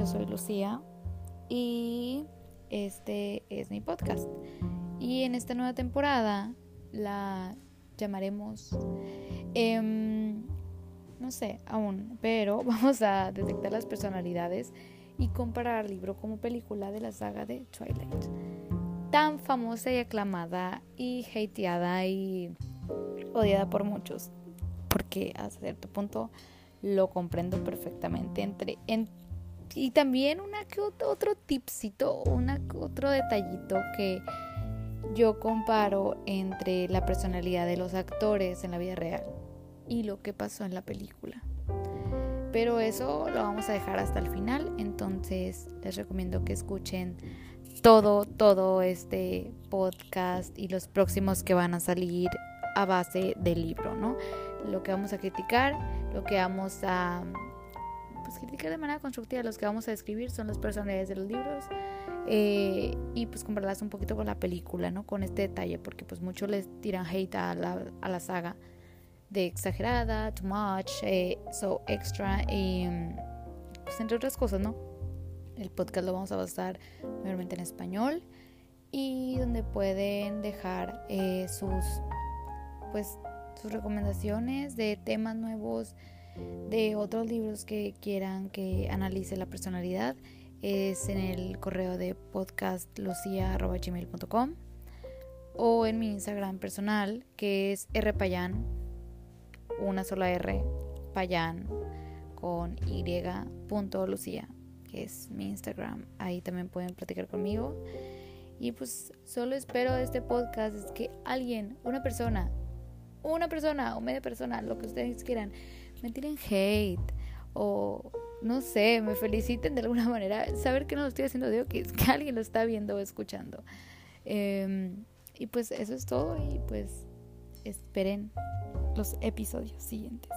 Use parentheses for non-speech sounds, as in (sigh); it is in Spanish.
yo soy Lucía y este es mi podcast. Y en esta nueva temporada la llamaremos, em, no sé aún, pero (laughs) vamos a detectar las personalidades y comparar libro como película de la saga de Twilight. Tan famosa y aclamada y hateada y odiada por muchos. Porque a cierto punto lo comprendo perfectamente. Entre, y también una otro, tipcito, una, otro detallito que yo comparo entre la personalidad de los actores en la vida real y lo que pasó en la película. Pero eso lo vamos a dejar hasta el final, entonces les recomiendo que escuchen todo, todo este podcast y los próximos que van a salir a base del libro, ¿no? Lo que vamos a criticar, lo que vamos a pues, criticar de manera constructiva, los que vamos a describir son las personalidades de los libros eh, y pues compararlas un poquito con la película, ¿no? Con este detalle, porque pues muchos les tiran hate a la, a la saga de exagerada, too much, eh, so extra, y pues entre otras cosas, ¿no? El podcast lo vamos a basar mayormente en español y donde pueden dejar eh, sus, pues, sus recomendaciones de temas nuevos, de otros libros que quieran que analice la personalidad. Es en el correo de podcastlucia.gmail.com o en mi Instagram personal que es rpayan una sola R, Payán, con Y, que es mi Instagram. Ahí también pueden platicar conmigo. Y pues solo espero de este podcast es que alguien, una persona, una persona o media persona, lo que ustedes quieran, me tiren hate o no sé, me feliciten de alguna (laughs) manera. Saber que no lo estoy haciendo de que, que alguien lo está viendo o escuchando. Em, y pues eso es todo y pues esperen los episodios siguientes.